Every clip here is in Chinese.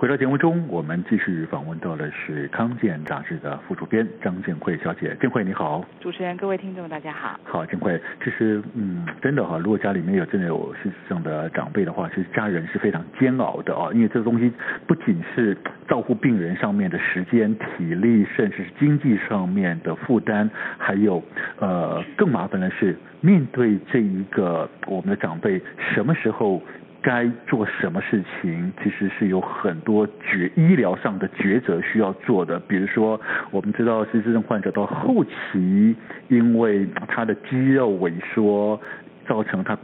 回到节目中，我们继续访问到的是康健杂志的副主编张建慧小姐。建慧你好，主持人、各位听众大家好。好，建慧，其实嗯，真的哈，如果家里面有真的有事实上的长辈的话，其实家人是非常煎熬的啊，因为这个东西不仅是照顾病人上面的时间、体力，甚至是经济上面的负担，还有呃更麻烦的是面对这一个我们的长辈什么时候。该做什么事情，其实是有很多决医疗上的抉择需要做的。比如说，我们知道失智症患者到后期，因为他的肌肉萎缩，造成他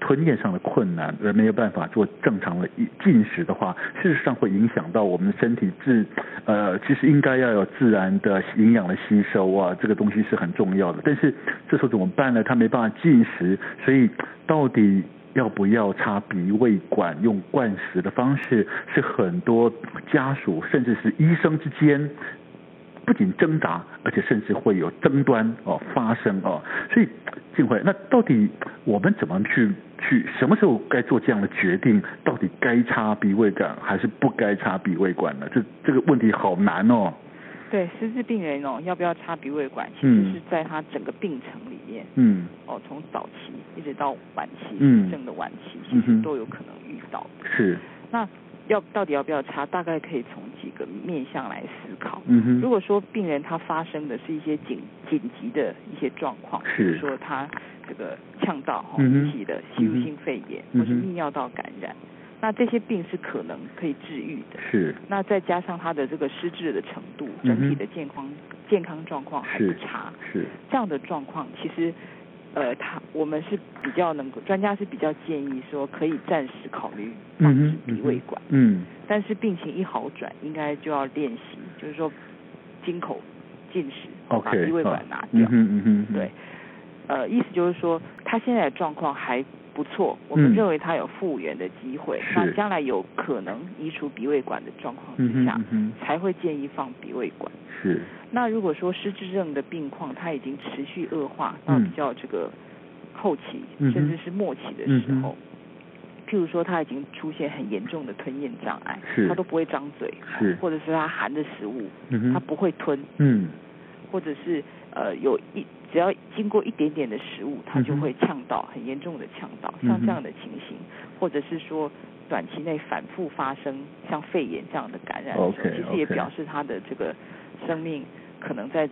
吞咽上的困难，而没有办法做正常的进食的话，事实上会影响到我们的身体自呃，其实应该要有自然的营养的吸收啊，这个东西是很重要的。但是这时候怎么办呢？他没办法进食，所以到底。要不要插鼻胃管？用灌食的方式，是很多家属甚至是医生之间不仅挣扎，而且甚至会有争端哦发生哦。所以，静慧，那到底我们怎么去去什么时候该做这样的决定？到底该插鼻胃管还是不该插鼻胃管呢？这这个问题好难哦。对，失智病人哦，要不要插鼻胃管？其实是在他整个病程里面，嗯，哦，从早期一直到晚期，嗯，症的晚期，其实都有可能遇到。是。那要到底要不要插？大概可以从几个面向来思考。嗯哼。如果说病人他发生的是一些紧紧急的一些状况，比如说他这个呛到哈引起的吸入性肺炎，或是泌尿道感染。那这些病是可能可以治愈的，是。那再加上他的这个失智的程度，整体的健康、嗯、健康状况还不差，是。是这样的状况，其实，呃，他我们是比较能够，专家是比较建议说可以暂时考虑放置鼻胃管，嗯，嗯。但是病情一好转，应该就要练习，就是说，经口进食，okay, 把鼻胃管拿掉，嗯嗯嗯，对。呃，意思就是说，他现在的状况还。不错，我们认为他有复原的机会。嗯、那将来有可能移除鼻胃管的状况之下，嗯，才会建议放鼻胃管。是。那如果说失智症的病况它已经持续恶化到比较这个后期，嗯、甚至是末期的时候，嗯，譬如说他已经出现很严重的吞咽障碍，是，他都不会张嘴，或者是他含的食物，嗯，他不会吞，嗯，或者是呃有一。只要经过一点点的食物，它就会呛到，很严重的呛到，像这样的情形，或者是说短期内反复发生像肺炎这样的感染，okay, 其实也表示他的这个生命可能在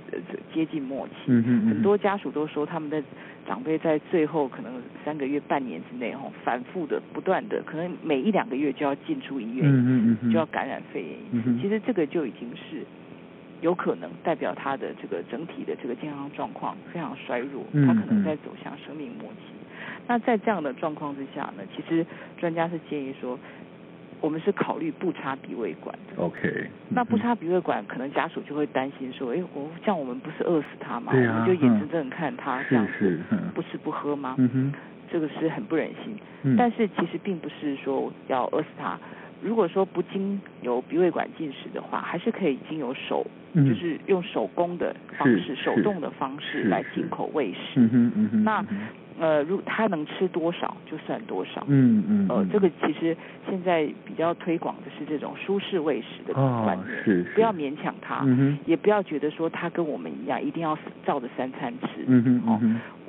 接近末期。很多家属都说，他们的长辈在最后可能三个月、半年之内，吼，反复的、不断的，可能每一两个月就要进出医院，就要感染肺炎。其实这个就已经是。有可能代表他的这个整体的这个健康状况非常衰弱，他可能在走向生命末期。那在这样的状况之下呢，其实专家是建议说，我们是考虑不插鼻胃管的。OK。那不插鼻胃管，可能家属就会担心说，哎，我这样我们不是饿死他吗？我们就眼睁睁看他这样子不吃不喝吗？这个是很不忍心。但是其实并不是说要饿死他。如果说不经由鼻胃管进食的话，还是可以经由手。嗯、就是用手工的方式，手动的方式来进口喂食。那呃，如他能吃多少就算多少。嗯嗯。呃，这个其实现在比较推广的是这种舒适喂食的观念。哦，是。不要勉强他。嗯。也不要觉得说他跟我们一样，一定要照着三餐吃。嗯嗯。哦，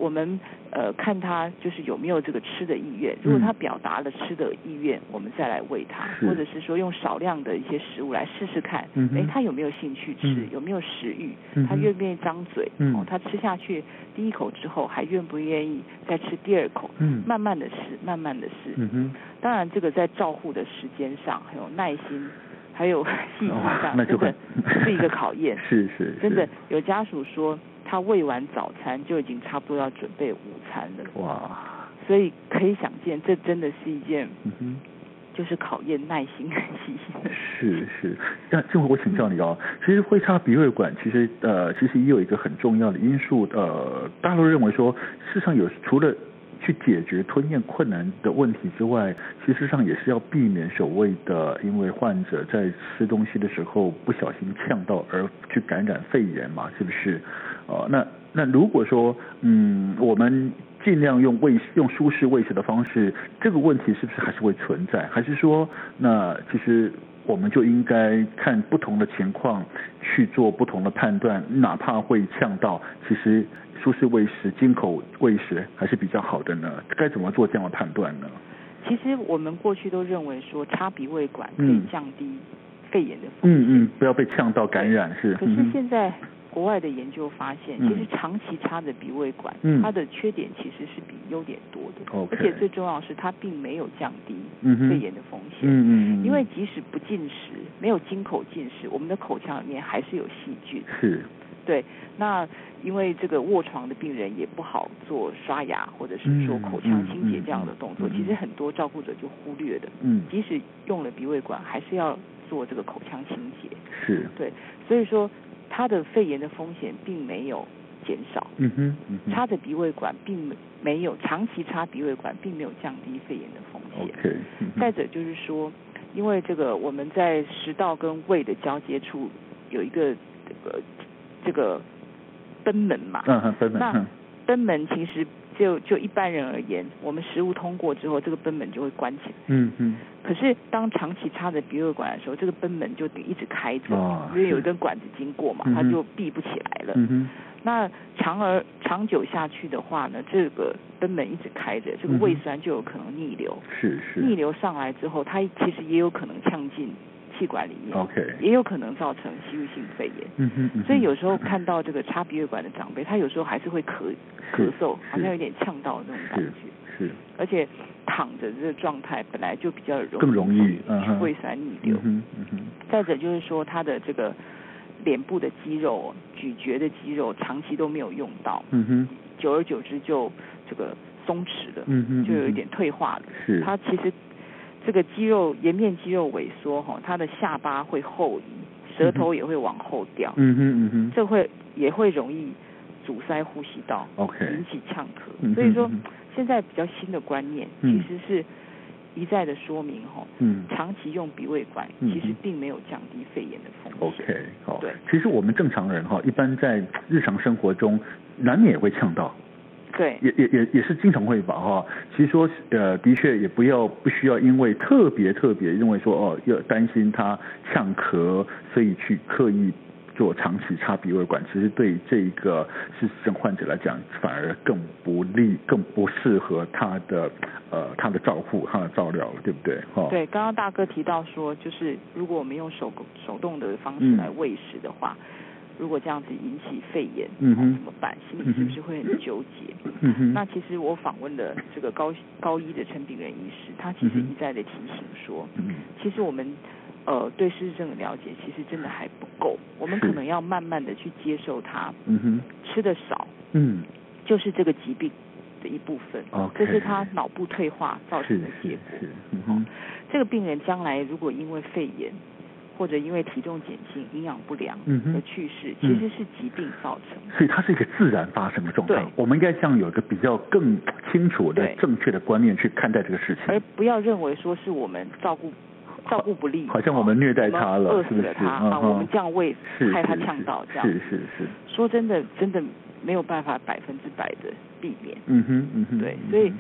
我们呃看他就是有没有这个吃的意愿，如果他表达了吃的意愿，我们再来喂他，或者是说用少量的一些食物来试试看，哎，他有没有兴趣吃，有没有食欲，他愿不愿意张嘴，哦，他吃下去第一口之后还愿不愿意再吃第二口，慢慢的试，慢慢的试，当然这个在照护的时间上还有耐心。还有 细心上，真的是一个考验。是是，真的有家属说，他喂完早餐就已经差不多要准备午餐了。哇！所以可以想见，这真的是一件，就是考验耐心和细心的事。是是，那这回我请教你哦，其实会插鼻胃管，其实呃，其实也有一个很重要的因素，呃，大陆认为说，事实上有除了。去解决吞咽困难的问题之外，其实上也是要避免所谓的，因为患者在吃东西的时候不小心呛到而去感染肺炎嘛，是不是？呃，那那如果说，嗯，我们尽量用喂用舒适喂食的方式，这个问题是不是还是会存在？还是说，那其实我们就应该看不同的情况去做不同的判断，哪怕会呛到，其实。舒适喂食、进口喂食还是比较好的呢？该怎么做这样的判断呢？其实我们过去都认为说插鼻胃管可以降低肺炎的风险，嗯嗯，不要被呛到感染是。可是现在国外的研究发现，嗯、其实长期插着鼻胃管，嗯、它的缺点其实是比优点多的。Okay, 而且最重要的是，它并没有降低肺炎的风险。嗯嗯。因为即使不进食，没有经口进食，我们的口腔里面还是有细菌。是。对，那因为这个卧床的病人也不好做刷牙或者是说口腔清洁这样的动作，嗯嗯嗯、其实很多照顾者就忽略的。嗯，即使用了鼻胃管，还是要做这个口腔清洁。是，对，所以说他的肺炎的风险并没有减少。嗯哼，嗯插着鼻胃管并没有长期插鼻胃管，并没有降低肺炎的风险。OK、嗯。再者就是说，因为这个我们在食道跟胃的交接处有一个这个。这个賁门嘛，嗯，賁门。那賁门其实就就一般人而言，我们食物通过之后，这个奔门就会关起来。嗯嗯。可是当长期插着鼻胃管的时候，这个奔门就得一直开着，哦、因为有一根管子经过嘛，它就闭不起来了。嗯哼。那长而长久下去的话呢，这个賁门一直开着，这个胃酸就有可能逆流。是是。逆流上来之后，它其实也有可能呛进。气管里面，OK，也有可能造成吸入性肺炎。嗯哼，嗯哼，所以有时候看到这个插鼻胃管的长辈，他有时候还是会咳咳嗽，好像有点呛到那种感觉。是，是而且躺着这个状态本来就比较容易更容易胃酸逆流。嗯嗯嗯。再者就是说，他的这个脸部的肌肉、咀嚼的肌肉长期都没有用到。嗯哼。久而久之就这个松弛了。嗯哼。就有一点退化了。是。他其实。这个肌肉颜面肌肉萎缩哈，他的下巴会后移，舌头也会往后掉，嗯哼嗯哼，这会也会容易阻塞呼吸道，OK，引起呛咳。所以说，现在比较新的观念其实是一再的说明哈，嗯，长期用鼻胃管其实并没有降低肺炎的风险。OK，好，对，其实我们正常人哈，一般在日常生活中难免也会呛到。对，也也也也是经常会吧哈。其实说呃，的确也不要不需要因为特别特别认为说哦，要担心他呛咳，所以去刻意做长期插鼻胃管。其实对这个失智症患者来讲，反而更不利，更不适合他的呃他的照护，他的照料了，对不对？哈。对，刚刚大哥提到说，就是如果我们用手手动的方式来喂食的话。嗯如果这样子引起肺炎，嗯哼，怎么办？心里是不是会很纠结？那其实我访问的这个高高一的陈炳仁医师，他其实一再的提醒说，嗯，其实我们呃对失智症的了解其实真的还不够，我们可能要慢慢的去接受它。嗯哼。吃的少，嗯，就是这个疾病的一部分。哦。这是他脑部退化造成的结果。是。嗯哼。这个病人将来如果因为肺炎。或者因为体重减轻、营养不良而去世，其实是疾病造成。所以它是一个自然发生的状态。对，我们应该像有一个比较更清楚的、正确的观念去看待这个事情，而不要认为说是我们照顾照顾不利，好像我们虐待他了，饿死了他啊，我们这样喂害他呛到这样。是是是。说真的，真的没有办法百分之百的避免。嗯哼嗯哼。对，所以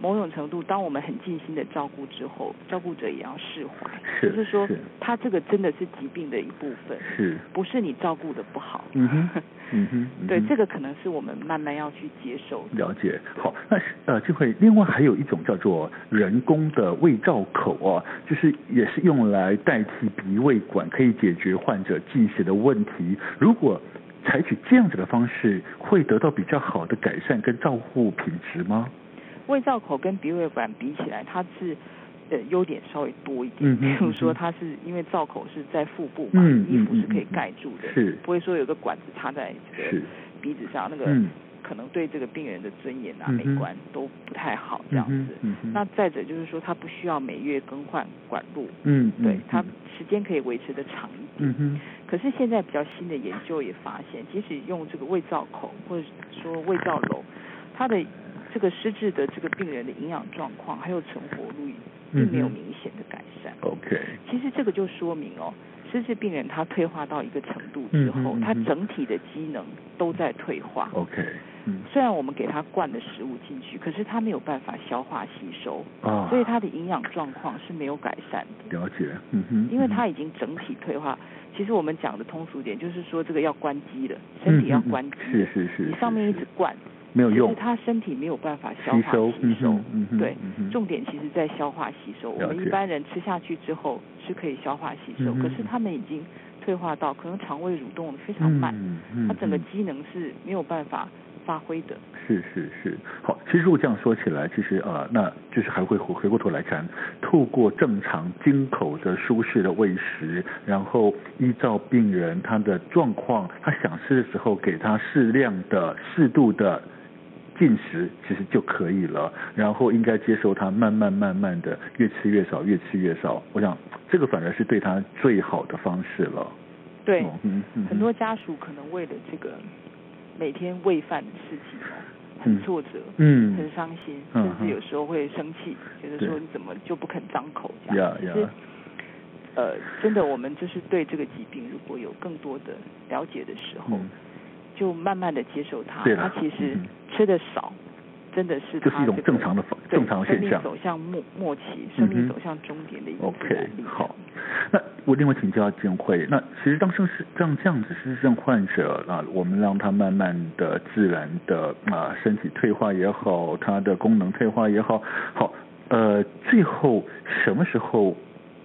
某种程度，当我们很尽心的照顾之后，照顾者也要释怀，是就是说是他这个真的是疾病的一部分，是不是你照顾的不好？嗯哼，嗯哼，嗯哼对，这个可能是我们慢慢要去接受。了解。好，那呃，这会另外还有一种叫做人工的胃造口哦，就是也是用来代替鼻胃管，可以解决患者进食的问题。如果采取这样子的方式，会得到比较好的改善跟照护品质吗？胃造口跟鼻胃管比起来，它是呃优点稍微多一点。嗯嗯比如说，它是因为造口是在腹部嘛，嗯衣服是可以盖住的，是。不会说有个管子插在这个鼻子上，那个嗯。可能对这个病人的尊严啊、嗯美观都不太好这样子。嗯嗯那再者就是说，它不需要每月更换管路，嗯，嗯对，它时间可以维持的长一点。嗯，可是现在比较新的研究也发现，即使用这个胃造口或者说胃造瘘，它的这个失智的这个病人的营养状况还有存活率，并没有明显的改善。OK，其实这个就说明哦，失智病人他退化到一个程度之后，他整体的机能都在退化。OK，嗯，虽然我们给他灌的食物进去，可是他没有办法消化吸收，啊，所以他的营养状况是没有改善的。了解，嗯哼，因为他已经整体退化。其实我们讲的通俗点，就是说这个要关机了，身体要关机是是是，你上面一直灌没有用。他身体没有办法消化吸收吸收。嗯对嗯，重点其实在消化吸收。我们一般人吃下去之后是可以消化吸收，可是他们已经退化到可能肠胃蠕动非常慢，他整个嗯机能是没有办法发挥的。是是是，好，其实如果这样说起来，其实呃，那就是还会回回过头来看，透过正常经口的舒适的喂食，然后依照病人他的状况，他想吃的时候给他适量的、适度的进食，其实就可以了。然后应该接受它慢慢慢慢的越吃越少，越吃越少。我想这个反而是对他最好的方式了。对，哦嗯嗯很多家属可能为了这个每天喂饭的事情哦，很挫折，嗯很伤心，嗯甚至有时候会生气，觉得说对你怎么就不肯张口这样。呀其实，呃，真的，我们就是对这个疾病如果有更多的了解的时候，嗯就慢慢的接受它。对了它其实嗯吃的少，真的是就是一种正常的方正常现象走向末末期，生命走向终点的一个自 OK，好。那我另外请教建辉，那其实当生是这样这样子失智症患者啊，我们让他慢慢的自然的啊身体退化也好，他的功能退化也好，好呃最后什么时候？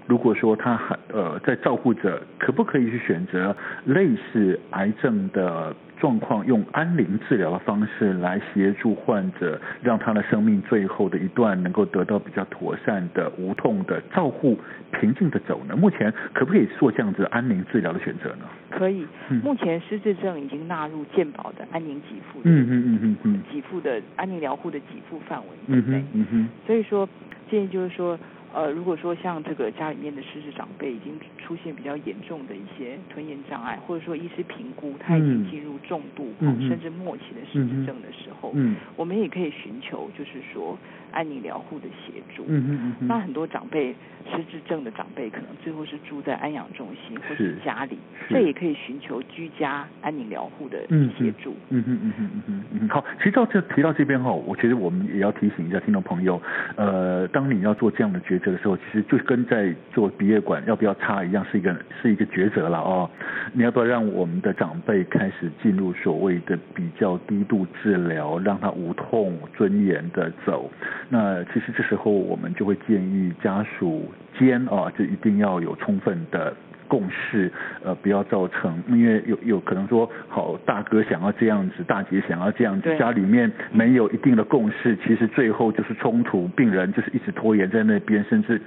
如果说他还呃在照顾者，可不可以去选择类似癌症的状况，用安宁治疗的方式来协助患者，让他的生命最后的一段能够得到比较妥善的、无痛的照护，平静的走呢？目前可不可以做这样子安宁治疗的选择呢？可以嗯，目前失智症已经纳入健保的安宁给付的嗯嗯嗯嗯嗯给付的安宁疗护的给付范围嗯之内哼。嗯哼所以说，建议就是说，呃，如果说像这个家里面的失智长辈已经出现比较严重的一些吞咽障碍，或者说医师评估他已经进入重度、嗯嗯。甚至末期的失智症的时候，嗯我们也可以寻求就是说安宁疗护的协助。嗯嗯嗯那很多长辈失智症的长辈，可能最后是住在安养中心或是是家里，这也可以寻求居家安宁疗护的嗯协助。嗯嗯嗯嗯嗯嗯，好，其实到这提到这边哈，我觉得我们也要提醒一下听众朋友，呃，当你要做这样的抉这个时候，其实就跟在做鼻咽管要不要插一样，是一个是一个抉择了哦。你要不要让我们的长辈开始进入所谓的比较低度治疗，让他无痛尊严的走？那其实这时候我们就会建议家属间啊，就一定要有充分的。共识，呃，不要造成，因为有有可能说，好，大哥想要这样子，大姐想要这样子，家里面没有一定的共识，其实最后就是冲突，病人就是一直拖延在那边，甚至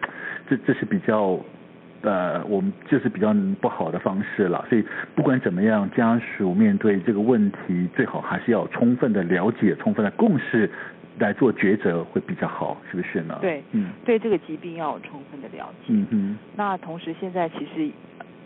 这这是比较，呃，我们就是比较不好的方式了。所以不管怎么样，家属面对这个问题，最好还是要充分的了解，充分的共识来做抉择会比较好，是不是呢？对，嗯对这个疾病要有充分的了解。嗯哼，那同时，现在其实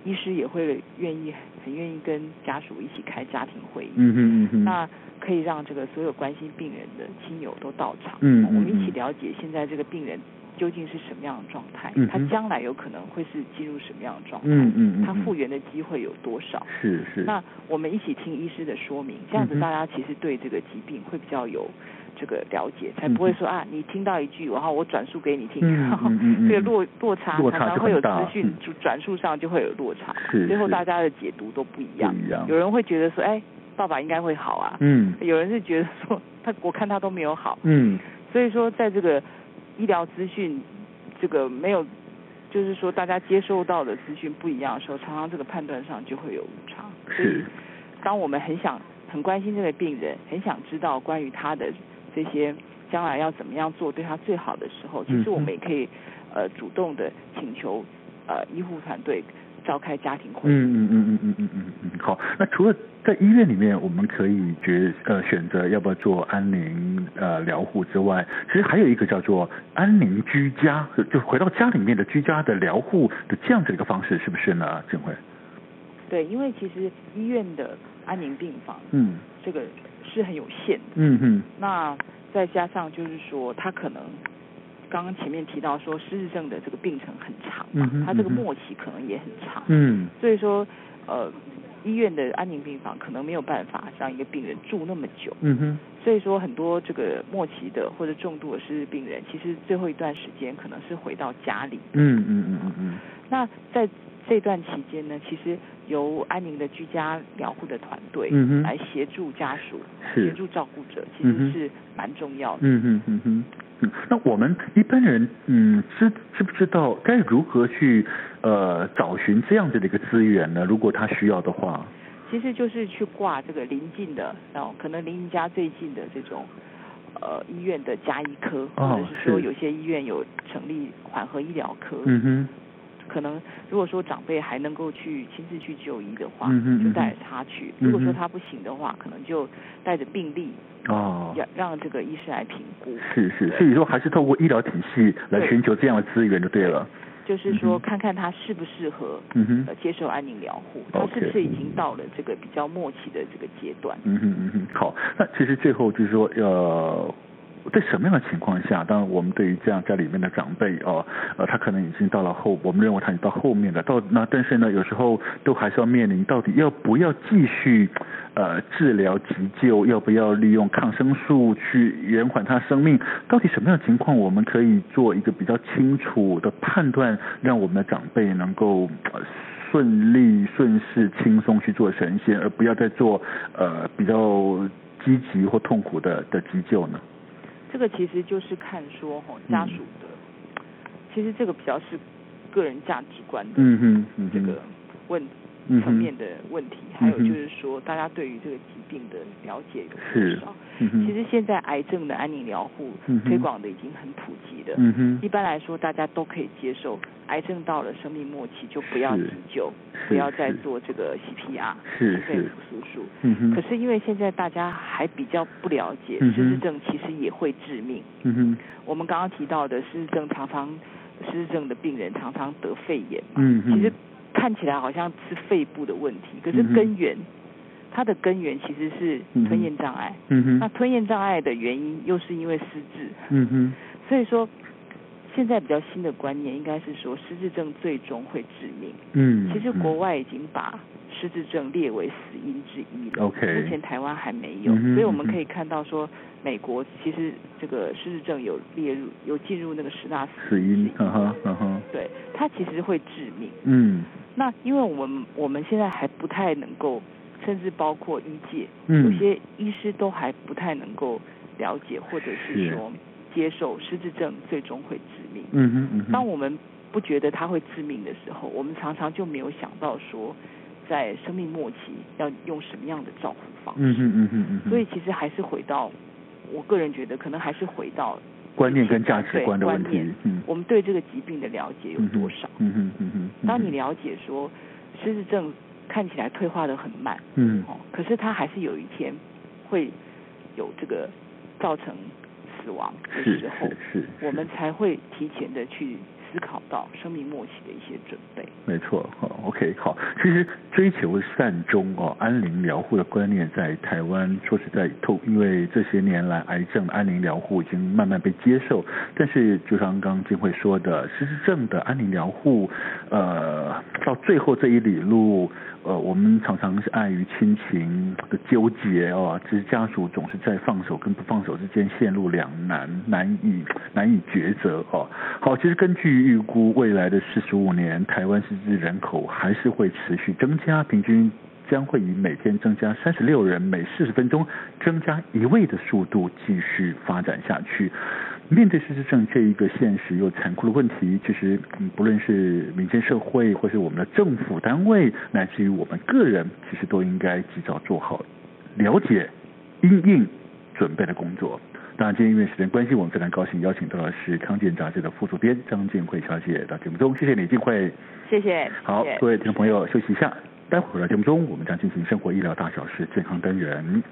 医师也会愿意很愿意跟家属一起开家庭会议，嗯哼嗯哼，那可以让这个所有关心病人的亲友都到场，嗯嗯我们一起嗯了解现在这个病人究竟是什么样的状态，嗯他将来有可能会是进入什么样的状态，嗯嗯嗯，他复原的机会有多少？是是。那我们一起听医师的说明，这样子大家其实对这个疾病会比较有这个了解，才不会说啊，你听到一句，然后我转述给你听，这个落落差常常会有资讯转述上就会有落差，最后大家的解读都不一样。有人会觉得说，哎，爸爸应该会好啊，嗯。有人是觉得说他我看他都没有好，嗯。所以说在这个医疗资讯这个没有，就是说大家接收到的资讯不一样的时候，常常这个判断上就会有误差。所以是，当我们很想很关心这个病人，很想知道关于他的这些将来要怎么样做对他最好的时候，其实我们也可以呃主动的请求呃医护团队召开家庭会议。嗯嗯嗯嗯嗯嗯嗯嗯，好。那除了在医院里面，我们可以决呃选择要不要做安宁呃疗护之外，其实还有一个叫做安宁居家，就就回到家里面的居家的疗护的这样子的一个方式，是不是呢？静慧？对，因为其实医院的安宁病房，嗯这个是很有限的。嗯嗯。那再加上就是说，他可能刚刚前面提到说，失智症的这个病程很长嘛，他这个末期可能也很长，嗯。所以说呃，医院的安宁病房可能没有办法让一个病人住那么久，嗯哼。所以说很多这个末期的或者重度的失智病人，其实最后一段时间可能是回到家里。嗯嗯嗯嗯嗯。那在这段期间呢，其实由安宁的居家疗护的团队来协助家属、是。协助照顾者，其实是蛮重要的。嗯嗯嗯嗯嗯，那我们一般人嗯知知不知道该如何去呃找寻这样子的一个资源呢？如果他需要的话，其实就是去挂这个临近的，哦，可能离你家最近的这种呃医院的加医科，哦或者是说有些医院有成立缓和医疗科。嗯哼可能如果说长辈还能够去亲自去就医的话，嗯哼嗯就带着他去；如果说他不行的话，可能就带着病历，哦。让让这个医师来评估。是是，所以说还是透过医疗体系来寻求这样的资源就对了。就是说，看看他适不适合嗯哼呃接受安宁疗护，他是不是已经到了这个比较末期的这个阶段。嗯哼嗯哼，好，那其实最后就是说，呃，在什么样的情况下，当然我们对于这样家里面的长辈哦，呃，他可能已经到了后，我们认为他已经到后面了，到那但是呢，有时候都还是要面临到底要不要继续呃治疗急救，要不要利用抗生素去延缓他生命，到底什么样的情况我们可以做一个比较清楚的判断，让我们的长辈能够。呃顺利顺势轻松去做神仙，而不要再做呃比较积极或痛苦的的急救呢？这个其实就是看说吼家属的，其实这个比较是个人价值观的嗯哼，嗯，这个问嗯哼层面的问题，还有就是说大家对于这个疾病的了解有是多少？嗯，其实现在癌症的安宁疗护推广的已经很普及了。嗯哼，一般来说，大家都可以接受，癌症到了生命末期就不要急救，不要再做这个 CPR，是肺复苏术。嗯哼，可是因为现在大家还比较不了解，失智症其实也会致命。嗯哼，我们刚刚提到的失智症，常常失智症的病人常常得肺炎嘛，嗯哼，其实看起来好像是肺部的问题，可是根源，它的根源其实是吞咽障碍。嗯哼，那吞咽障碍的原因又是因为失智，嗯哼，所以说现在比较新的观念应该是说失智症最终会致命。嗯，其实国外已经把失智症列为死因之一了。OK 目前台湾还没有，嗯所以我们可以看到说，美国其实这个失智症有列入有进入那个十大死死因因之一，嗯哼，嗯哼，对，它其实会致命。嗯那因为我们我们现在还不太能够，甚至包括医界，嗯有些医师都还不太能够了解，或者是是说接受失智症最终会致命。嗯哼，嗯哼，当我们不觉得它会致命的时候，我们常常就没有想到说，在生命末期要用什么样的照顾方式。嗯哼，嗯哼，嗯哼，所以其实还是回到，我个人觉得可能还是回到观念跟价值观的问题。嗯，我们对这个疾病的了解有多少？嗯哼，嗯哼，当你了解说失智症看起来退化的很慢，嗯。哦，可是它还是有一天会有这个造成死亡的时候，是是，我们才会提前的去思考到生命末期的一些准备。没错，好，OK，好。其实追求善终哦，安宁疗护的观念在台湾说实在透，因为这些年来癌症安宁疗护已经慢慢被接受。但是就像刚刚金慧说的，失智症的安宁疗护，呃，到最后这一里路。呃，我们常常是碍于亲情的纠结哦，其实家属总是在放手跟不放手之间陷入两难，难以难以抉择哦。好，其实根据预估，未来的四十五年，台湾失智人口还是会持续增加，平均将会以每天增加三十六人，每四十分钟增加一位的速度继续发展下去。面对失智症这一个现实又残酷的问题，其实不论是民间社会，或是我们的政府单位，乃至于我们个人，其实都应该及早做好了解、应应、准备的工作。当然，今天因为时间关系，我们非常高兴邀请到的是康健杂志的副主编张建慧小姐到节目中，谢谢你，静慧。谢谢。好，各位听众朋友，休息一下，待会儿回到节目中，我们将进行生活医疗大小事健康单元。